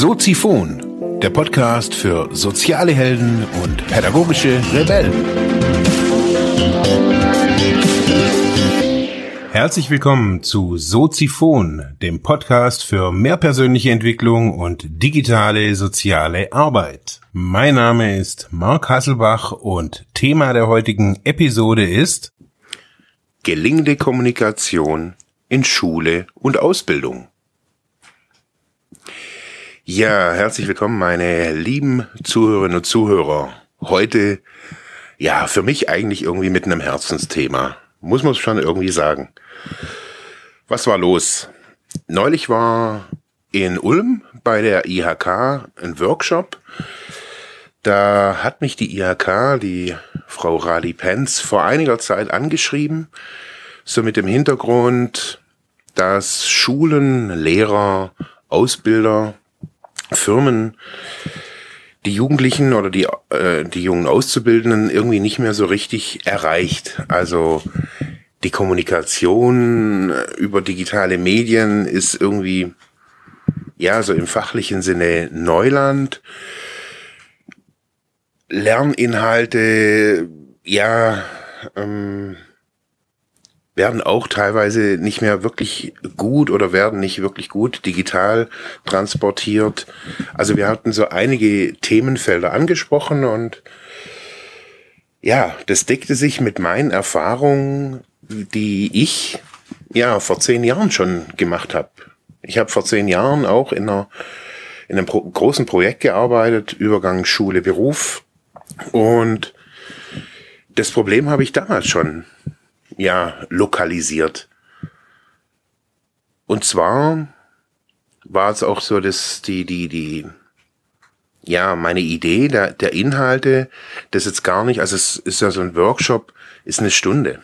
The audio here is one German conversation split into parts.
Soziphon, der Podcast für soziale Helden und pädagogische Rebellen. Herzlich willkommen zu Soziphon, dem Podcast für mehr persönliche Entwicklung und digitale soziale Arbeit. Mein Name ist Marc Hasselbach und Thema der heutigen Episode ist gelingende Kommunikation in Schule und Ausbildung. Ja, herzlich willkommen, meine lieben Zuhörerinnen und Zuhörer. Heute, ja, für mich eigentlich irgendwie mit einem Herzensthema. Muss man schon irgendwie sagen. Was war los? Neulich war in Ulm bei der IHK ein Workshop. Da hat mich die IHK, die Frau Radi Penz, vor einiger Zeit angeschrieben, so mit dem Hintergrund, dass Schulen, Lehrer, Ausbilder Firmen die Jugendlichen oder die, äh, die jungen Auszubildenden irgendwie nicht mehr so richtig erreicht. Also die Kommunikation über digitale Medien ist irgendwie, ja, so im fachlichen Sinne Neuland. Lerninhalte, ja, ähm, werden auch teilweise nicht mehr wirklich gut oder werden nicht wirklich gut digital transportiert. Also wir hatten so einige Themenfelder angesprochen und ja, das deckte sich mit meinen Erfahrungen, die ich ja vor zehn Jahren schon gemacht habe. Ich habe vor zehn Jahren auch in einer in einem großen Projekt gearbeitet, Übergang Schule Beruf und das Problem habe ich damals schon ja, lokalisiert. Und zwar war es auch so, dass die, die, die, ja, meine Idee der, der Inhalte, das jetzt gar nicht, also es ist ja so ein Workshop, ist eine Stunde.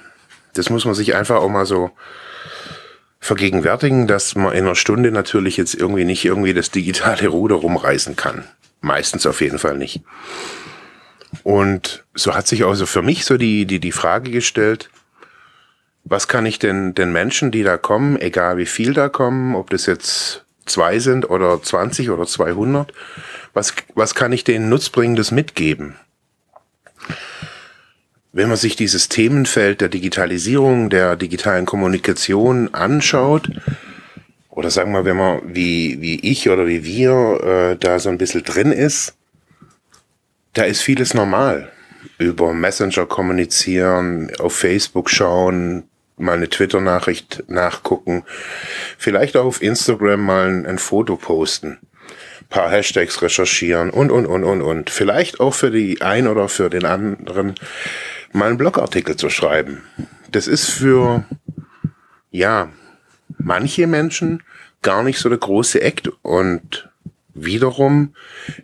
Das muss man sich einfach auch mal so vergegenwärtigen, dass man in einer Stunde natürlich jetzt irgendwie nicht irgendwie das digitale Ruder rumreißen kann. Meistens auf jeden Fall nicht. Und so hat sich also für mich so die, die, die Frage gestellt, was kann ich denn den Menschen, die da kommen, egal wie viel da kommen, ob das jetzt zwei sind oder 20 oder 200, was, was kann ich denen Nutzbringendes mitgeben? Wenn man sich dieses Themenfeld der Digitalisierung, der digitalen Kommunikation anschaut, oder sagen wir, wenn man wie, wie ich oder wie wir äh, da so ein bisschen drin ist, da ist vieles normal. Über Messenger kommunizieren, auf Facebook schauen, mal eine Twitter-Nachricht nachgucken, vielleicht auch auf Instagram mal ein, ein Foto posten, paar Hashtags recherchieren und, und, und, und, und. Vielleicht auch für die ein oder für den anderen mal einen Blogartikel zu schreiben. Das ist für, ja, manche Menschen gar nicht so der große Act und wiederum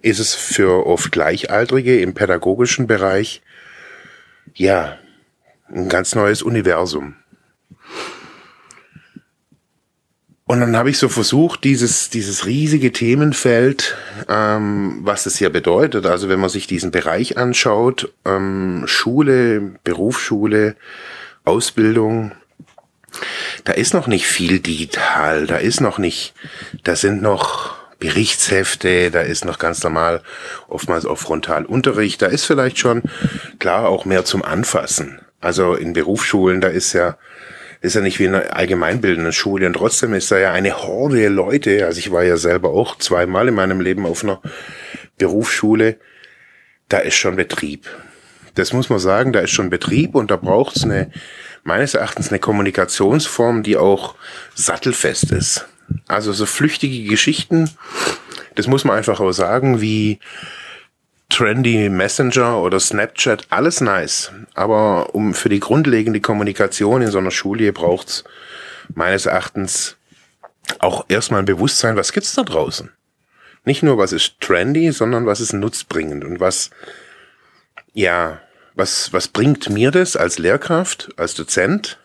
ist es für oft Gleichaltrige im pädagogischen Bereich, ja, ein ganz neues Universum. Und dann habe ich so versucht, dieses, dieses riesige Themenfeld, ähm, was das hier bedeutet, also wenn man sich diesen Bereich anschaut, ähm, Schule, Berufsschule, Ausbildung, da ist noch nicht viel digital, da ist noch nicht, da sind noch Berichtshefte, da ist noch ganz normal oftmals auch Frontalunterricht, da ist vielleicht schon klar auch mehr zum Anfassen. Also in Berufsschulen, da ist ja ist ja nicht wie eine allgemeinbildende Schule und trotzdem ist da ja eine Horde Leute. Also ich war ja selber auch zweimal in meinem Leben auf einer Berufsschule. Da ist schon Betrieb. Das muss man sagen, da ist schon Betrieb und da braucht es eine, meines Erachtens eine Kommunikationsform, die auch sattelfest ist. Also so flüchtige Geschichten, das muss man einfach auch sagen, wie trendy Messenger oder Snapchat, alles nice. Aber um für die grundlegende Kommunikation in so einer Schule braucht's meines Erachtens auch erstmal ein Bewusstsein, was gibt's da draußen? Nicht nur, was ist trendy, sondern was ist nutzbringend und was, ja, was, was bringt mir das als Lehrkraft, als Dozent?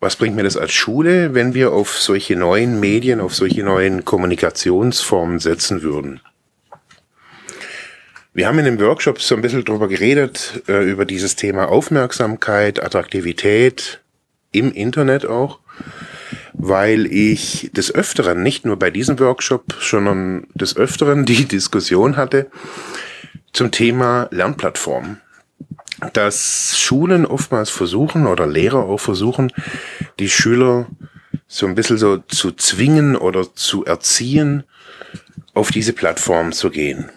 Was bringt mir das als Schule, wenn wir auf solche neuen Medien, auf solche neuen Kommunikationsformen setzen würden? Wir haben in dem Workshop so ein bisschen drüber geredet, äh, über dieses Thema Aufmerksamkeit, Attraktivität im Internet auch. weil ich des Öfteren, nicht nur bei diesem Workshop, sondern des Öfteren die Diskussion hatte zum Thema Lernplattform. Dass Schulen oftmals versuchen oder Lehrer auch versuchen, die Schüler so ein bisschen so zu zwingen oder zu erziehen, auf diese Plattform zu gehen.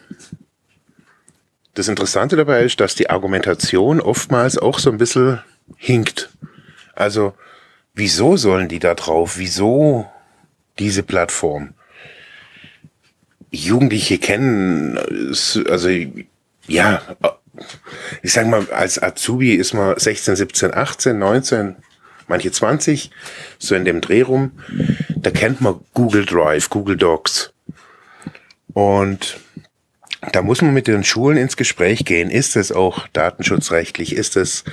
Das Interessante dabei ist, dass die Argumentation oftmals auch so ein bisschen hinkt. Also, wieso sollen die da drauf? Wieso diese Plattform? Jugendliche kennen, also, ja, ich sag mal, als Azubi ist man 16, 17, 18, 19, manche 20, so in dem Dreh rum. Da kennt man Google Drive, Google Docs. Und da muss man mit den Schulen ins Gespräch gehen. Ist es auch datenschutzrechtlich? Ist es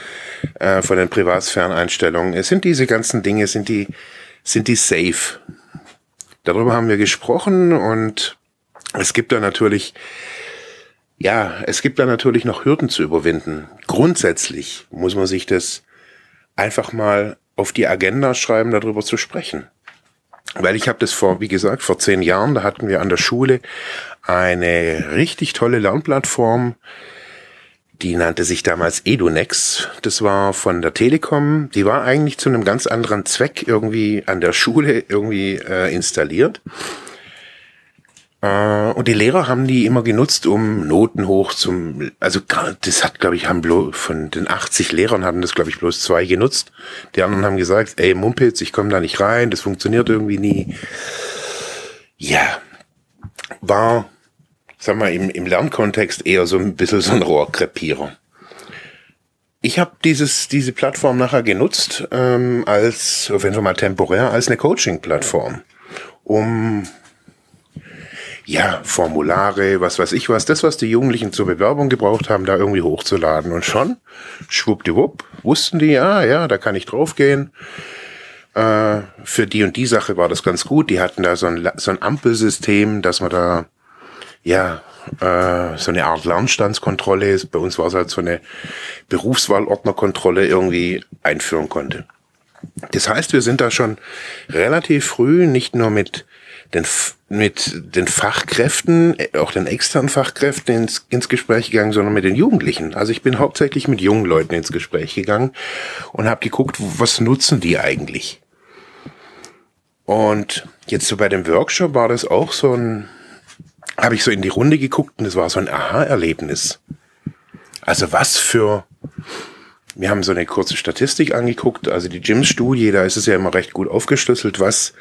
äh, von den Privatsphäreneinstellungen? Sind diese ganzen Dinge, sind die, sind die safe? Darüber haben wir gesprochen und es gibt da natürlich, ja, es gibt da natürlich noch Hürden zu überwinden. Grundsätzlich muss man sich das einfach mal auf die Agenda schreiben, darüber zu sprechen. Weil ich habe das vor, wie gesagt, vor zehn Jahren, da hatten wir an der Schule eine richtig tolle Lernplattform, die nannte sich damals Edunex. Das war von der Telekom. Die war eigentlich zu einem ganz anderen Zweck irgendwie an der Schule irgendwie äh, installiert. Äh, und die Lehrer haben die immer genutzt, um Noten hoch zum, also das hat, glaube ich, haben bloß, von den 80 Lehrern hatten das, glaube ich, bloß zwei genutzt. Die anderen haben gesagt, ey, Mumpitz, ich komme da nicht rein, das funktioniert irgendwie nie. Ja, war, sag mal, im, im Lernkontext eher so ein bisschen so ein Rohrkrepierer. Ich habe dieses diese Plattform nachher genutzt ähm, als, jeden Fall mal temporär, als eine Coaching-Plattform, um ja, Formulare, was weiß ich was, das, was die Jugendlichen zur Bewerbung gebraucht haben, da irgendwie hochzuladen. Und schon, schwuppdiwupp, wussten die, ja, ja, da kann ich draufgehen. Äh, für die und die Sache war das ganz gut. Die hatten da so ein, so ein Ampelsystem, dass man da, ja, äh, so eine Art Lernstandskontrolle. Bei uns war es halt so eine Berufswahlordnerkontrolle irgendwie einführen konnte. Das heißt, wir sind da schon relativ früh nicht nur mit den, mit den Fachkräften, auch den externen Fachkräften ins, ins Gespräch gegangen, sondern mit den Jugendlichen. Also ich bin hauptsächlich mit jungen Leuten ins Gespräch gegangen und habe geguckt, was nutzen die eigentlich. Und jetzt so bei dem Workshop war das auch so ein, habe ich so in die Runde geguckt und es war so ein Aha-Erlebnis. Also was für wir haben so eine kurze Statistik angeguckt, also die GIMS-Studie, da ist es ja immer recht gut aufgeschlüsselt, was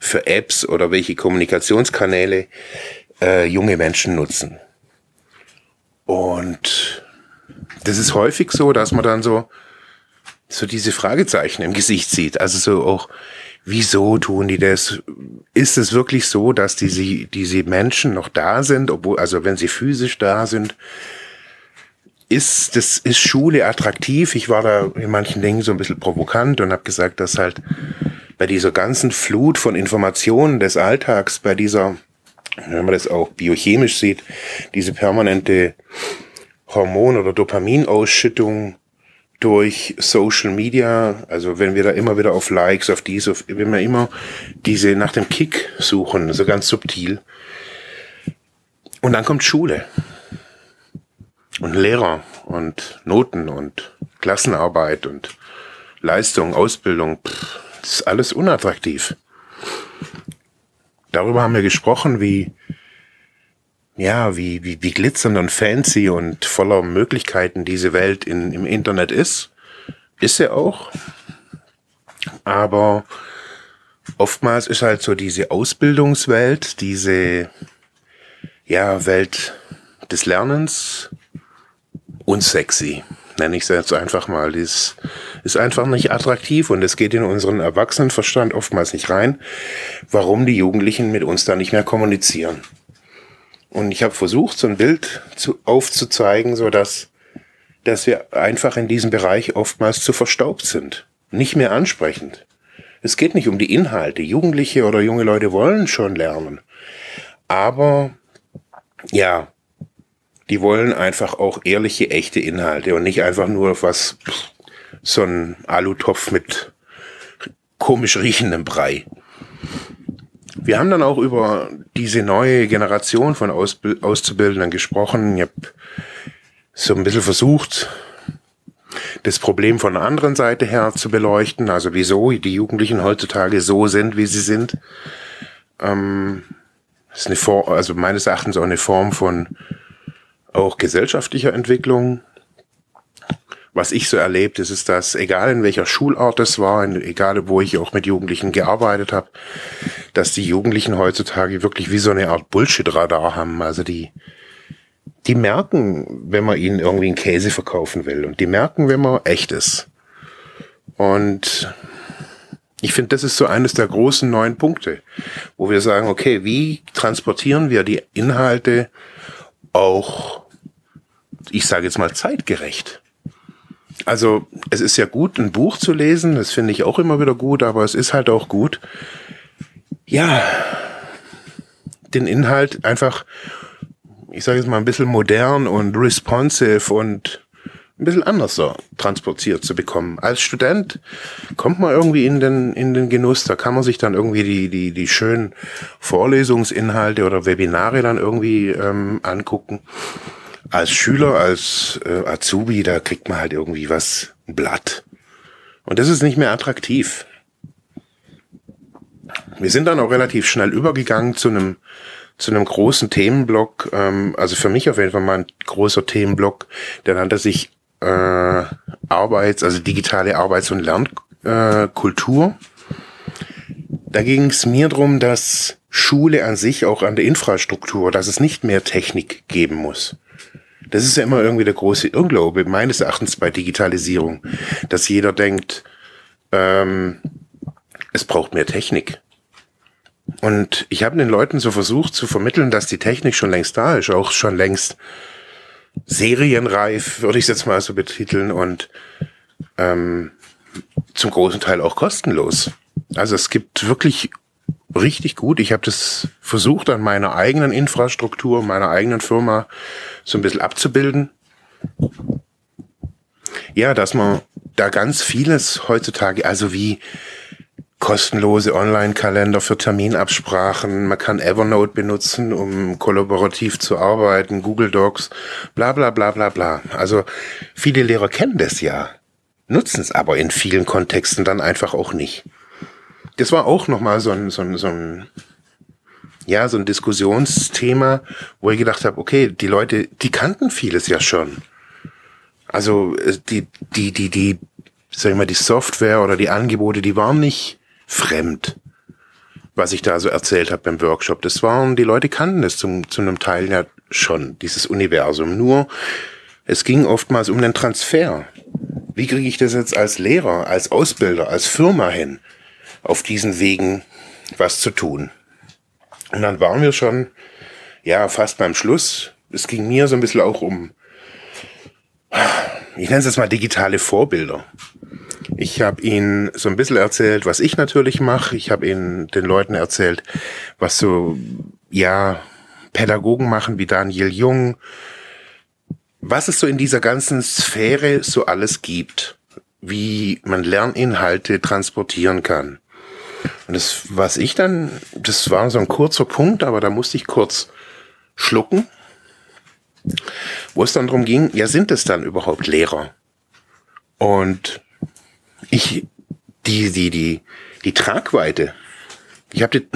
für Apps oder welche Kommunikationskanäle äh, junge Menschen nutzen. Und das ist häufig so, dass man dann so, so diese Fragezeichen im Gesicht sieht. Also so auch, wieso tun die das? Ist es wirklich so, dass diese, diese Menschen noch da sind, obwohl, also wenn sie physisch da sind, ist, das ist Schule attraktiv. Ich war da in manchen Dingen so ein bisschen provokant und habe gesagt, dass halt bei dieser ganzen Flut von Informationen des Alltags, bei dieser, wenn man das auch biochemisch sieht, diese permanente Hormon- oder Dopaminausschüttung durch Social Media, also wenn wir da immer wieder auf Likes, auf dies, auf, wenn wir immer diese nach dem Kick suchen, so ganz subtil. Und dann kommt Schule und Lehrer und Noten und Klassenarbeit und Leistung, Ausbildung, pff, ist alles unattraktiv. Darüber haben wir gesprochen, wie, ja, wie, wie, wie glitzernd und fancy und voller Möglichkeiten diese Welt in, im Internet ist. Ist sie auch. Aber oftmals ist halt so diese Ausbildungswelt, diese, ja, Welt des Lernens, unsexy, nenne ich es jetzt einfach mal. Das ist einfach nicht attraktiv und es geht in unseren Erwachsenenverstand oftmals nicht rein, warum die Jugendlichen mit uns da nicht mehr kommunizieren. Und ich habe versucht, so ein Bild zu, aufzuzeigen, so dass, dass wir einfach in diesem Bereich oftmals zu verstaubt sind. Nicht mehr ansprechend. Es geht nicht um die Inhalte. Jugendliche oder junge Leute wollen schon lernen. Aber, ja, die wollen einfach auch ehrliche, echte Inhalte und nicht einfach nur was, so ein Alutopf mit komisch riechenden Brei. Wir haben dann auch über diese neue Generation von Ausb Auszubildenden gesprochen. Ich habe so ein bisschen versucht, das Problem von der anderen Seite her zu beleuchten, also wieso die Jugendlichen heutzutage so sind, wie sie sind. Ähm, ist eine Form, also meines Erachtens auch eine Form von auch gesellschaftlicher Entwicklung. Was ich so erlebt, ist, ist, dass egal in welcher Schulart es war, egal wo ich auch mit Jugendlichen gearbeitet habe, dass die Jugendlichen heutzutage wirklich wie so eine Art Bullshit-Radar haben. Also die, die merken, wenn man ihnen irgendwie einen Käse verkaufen will. Und die merken, wenn man echt ist. Und ich finde, das ist so eines der großen neuen Punkte, wo wir sagen, okay, wie transportieren wir die Inhalte auch, ich sage jetzt mal, zeitgerecht? Also es ist ja gut, ein Buch zu lesen, das finde ich auch immer wieder gut, aber es ist halt auch gut, ja, den Inhalt einfach, ich sage jetzt mal, ein bisschen modern und responsive und ein bisschen anders so transportiert zu bekommen. Als Student kommt man irgendwie in den, in den Genuss, da kann man sich dann irgendwie die, die, die schönen Vorlesungsinhalte oder Webinare dann irgendwie ähm, angucken. Als Schüler, als äh, Azubi, da kriegt man halt irgendwie was, ein Blatt. Und das ist nicht mehr attraktiv. Wir sind dann auch relativ schnell übergegangen zu einem zu einem großen Themenblock, ähm, also für mich auf jeden Fall mal ein großer Themenblock, der nannte sich äh, Arbeits-, also digitale Arbeits- und Lernkultur. da ging es mir drum, dass Schule an sich auch an der Infrastruktur, dass es nicht mehr Technik geben muss. Das ist ja immer irgendwie der große Irrglaube meines Erachtens bei Digitalisierung, dass jeder denkt, ähm, es braucht mehr Technik. Und ich habe den Leuten so versucht zu vermitteln, dass die Technik schon längst da ist, auch schon längst serienreif, würde ich es jetzt mal so betiteln, und ähm, zum großen Teil auch kostenlos. Also es gibt wirklich richtig gut. Ich habe das versucht an meiner eigenen Infrastruktur, meiner eigenen Firma so ein bisschen abzubilden. Ja, dass man da ganz vieles heutzutage, also wie kostenlose Online-Kalender für Terminabsprachen. Man kann Evernote benutzen, um kollaborativ zu arbeiten, Google Docs, bla bla bla bla bla. Also viele Lehrer kennen das ja, nutzen es aber in vielen Kontexten dann einfach auch nicht. Das war auch nochmal so ein, so ein, so ein, ja, so ein Diskussionsthema, wo ich gedacht habe, okay, die Leute, die kannten vieles ja schon. Also äh, die, die, die, die, sag ich mal, die Software oder die Angebote, die waren nicht fremd, was ich da so erzählt habe beim Workshop. Das waren, die Leute kannten es zum, zu einem Teil ja schon, dieses Universum. Nur, es ging oftmals um den Transfer. Wie kriege ich das jetzt als Lehrer, als Ausbilder, als Firma hin, auf diesen Wegen was zu tun? Und dann waren wir schon, ja, fast beim Schluss. Es ging mir so ein bisschen auch um, ich nenne es jetzt mal digitale Vorbilder. Ich habe ihnen so ein bisschen erzählt, was ich natürlich mache. Ich habe ihnen den Leuten erzählt, was so, ja, Pädagogen machen wie Daniel Jung, was es so in dieser ganzen Sphäre so alles gibt, wie man Lerninhalte transportieren kann. Und das, was ich dann, das war so ein kurzer Punkt, aber da musste ich kurz schlucken, wo es dann darum ging, ja, sind es dann überhaupt Lehrer? Und ich, die, die, die, die Tragweite, ich habe die,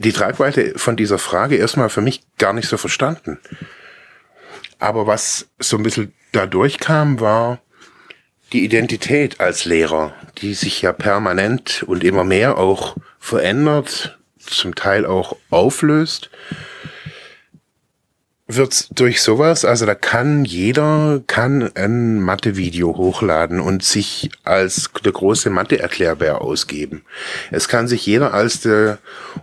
die Tragweite von dieser Frage erstmal für mich gar nicht so verstanden. Aber was so ein bisschen da durchkam, war die Identität als Lehrer, die sich ja permanent und immer mehr auch verändert, zum Teil auch auflöst wird's durch sowas, also da kann jeder kann ein Mathe-Video hochladen und sich als der große Mathe-Erklärbär ausgeben. Es kann sich jeder als der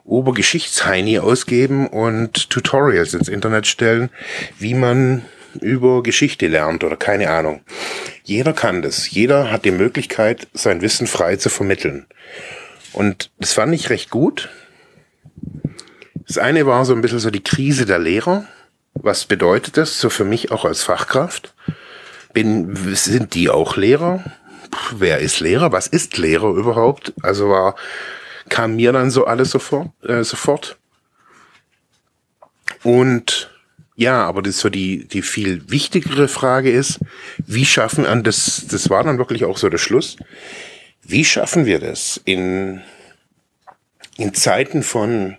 Obergeschichtsheini ausgeben und Tutorials ins Internet stellen, wie man über Geschichte lernt oder keine Ahnung. Jeder kann das. Jeder hat die Möglichkeit, sein Wissen frei zu vermitteln. Und das fand ich recht gut. Das eine war so ein bisschen so die Krise der Lehrer was bedeutet das so für mich auch als Fachkraft? Bin, sind die auch Lehrer? nach, wer ist Lehrer, was ist Lehrer überhaupt? Also war, kam mir dann so alles sofort, äh, sofort. Und ja, aber das so die, die viel wichtigere Frage ist, wie schaffen, und das, das war dann wirklich auch so der Schluss, wie schaffen wir das in, in Zeiten von,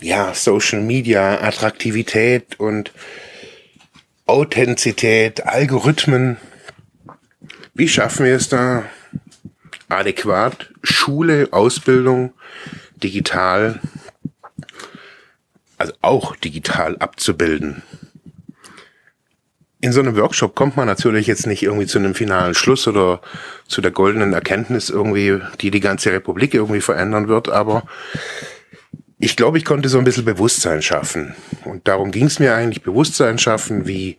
ja, Social Media, Attraktivität und Authentizität, Algorithmen, wie schaffen wir es da adäquat Schule, Ausbildung digital, also auch digital abzubilden? In so einem Workshop kommt man natürlich jetzt nicht irgendwie zu einem finalen Schluss oder zu der goldenen Erkenntnis irgendwie, die die ganze Republik irgendwie verändern wird, aber ich glaube, ich konnte so ein bisschen Bewusstsein schaffen. Und darum ging es mir eigentlich, Bewusstsein schaffen, wie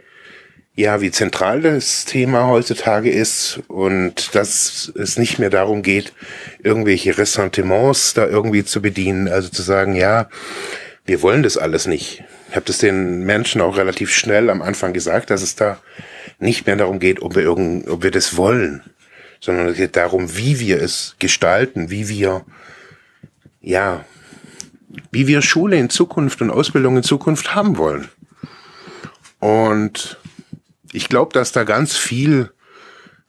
ja, wie zentral das Thema heutzutage ist und dass es nicht mehr darum geht, irgendwelche Ressentiments da irgendwie zu bedienen, also zu sagen, ja, wir wollen das alles nicht. Ich habe das den Menschen auch relativ schnell am Anfang gesagt, dass es da nicht mehr darum geht, ob wir irgend, ob wir das wollen, sondern es geht darum, wie wir es gestalten, wie wir, ja, wie wir Schule in Zukunft und Ausbildung in Zukunft haben wollen. Und ich glaube, dass da ganz viel,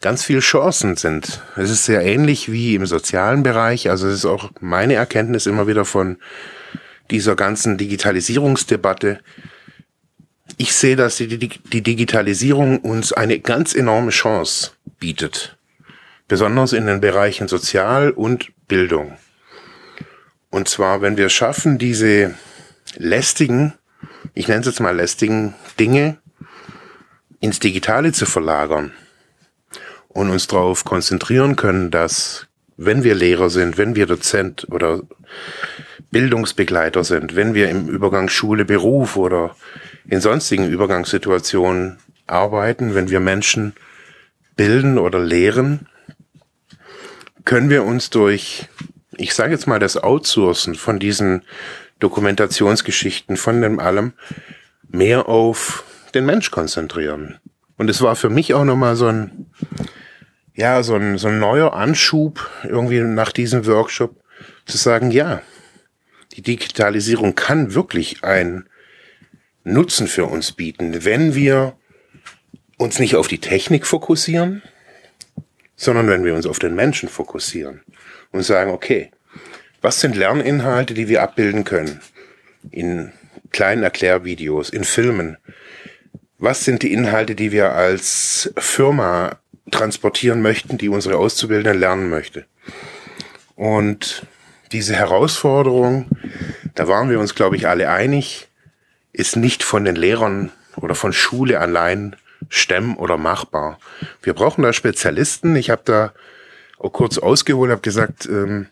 ganz viel Chancen sind. Es ist sehr ähnlich wie im sozialen Bereich. Also es ist auch meine Erkenntnis immer wieder von dieser ganzen Digitalisierungsdebatte. Ich sehe, dass die, die Digitalisierung uns eine ganz enorme Chance bietet. Besonders in den Bereichen Sozial und Bildung. Und zwar, wenn wir schaffen, diese lästigen, ich nenne es jetzt mal lästigen Dinge ins Digitale zu verlagern und uns darauf konzentrieren können, dass wenn wir Lehrer sind, wenn wir Dozent oder Bildungsbegleiter sind, wenn wir im Übergang Schule, Beruf oder in sonstigen Übergangssituationen arbeiten, wenn wir Menschen bilden oder lehren, können wir uns durch, ich sage jetzt mal, das Outsourcen von diesen Dokumentationsgeschichten, von dem allem, mehr auf den Mensch konzentrieren. Und es war für mich auch nochmal so ein, ja, so ein, so ein neuer Anschub irgendwie nach diesem Workshop zu sagen, ja, die Digitalisierung kann wirklich ein Nutzen für uns bieten, wenn wir uns nicht auf die Technik fokussieren, sondern wenn wir uns auf den Menschen fokussieren und sagen, okay, was sind Lerninhalte, die wir abbilden können? In kleinen Erklärvideos, in Filmen, was sind die Inhalte, die wir als Firma transportieren möchten, die unsere Auszubildenden lernen möchte. Und diese Herausforderung, da waren wir uns, glaube ich, alle einig, ist nicht von den Lehrern oder von Schule allein stemmen oder machbar. Wir brauchen da Spezialisten. Ich habe da auch kurz ausgeholt, habe gesagt, ähm,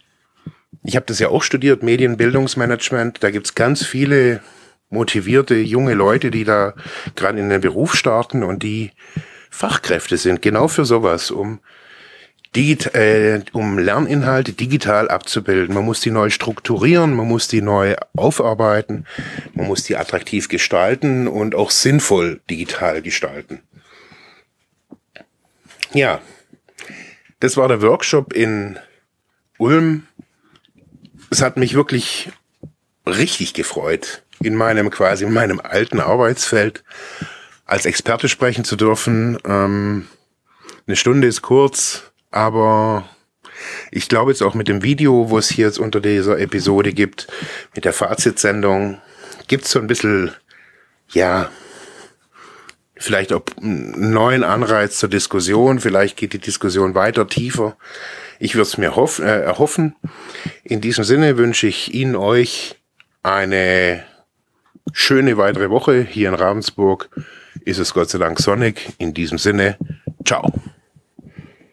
ich habe das ja auch studiert, Medienbildungsmanagement. Da gibt's ganz viele motivierte junge Leute, die da gerade in den Beruf starten und die Fachkräfte sind, genau für sowas, um digit äh, um Lerninhalte digital abzubilden. Man muss die neu strukturieren, man muss die neu aufarbeiten, man muss die attraktiv gestalten und auch sinnvoll digital gestalten. Ja, das war der Workshop in Ulm. Es hat mich wirklich richtig gefreut, in meinem quasi in meinem alten Arbeitsfeld als Experte sprechen zu dürfen. Ähm, eine Stunde ist kurz, aber ich glaube jetzt auch mit dem Video, wo es hier jetzt unter dieser Episode gibt, mit der Fazitsendung, gibt es so ein bisschen, ja, vielleicht auch einen neuen Anreiz zur Diskussion. Vielleicht geht die Diskussion weiter, tiefer. Ich würde es mir hoff, äh, erhoffen. In diesem Sinne wünsche ich Ihnen, euch eine schöne weitere Woche. Hier in Ravensburg ist es Gott sei Dank sonnig. In diesem Sinne, ciao.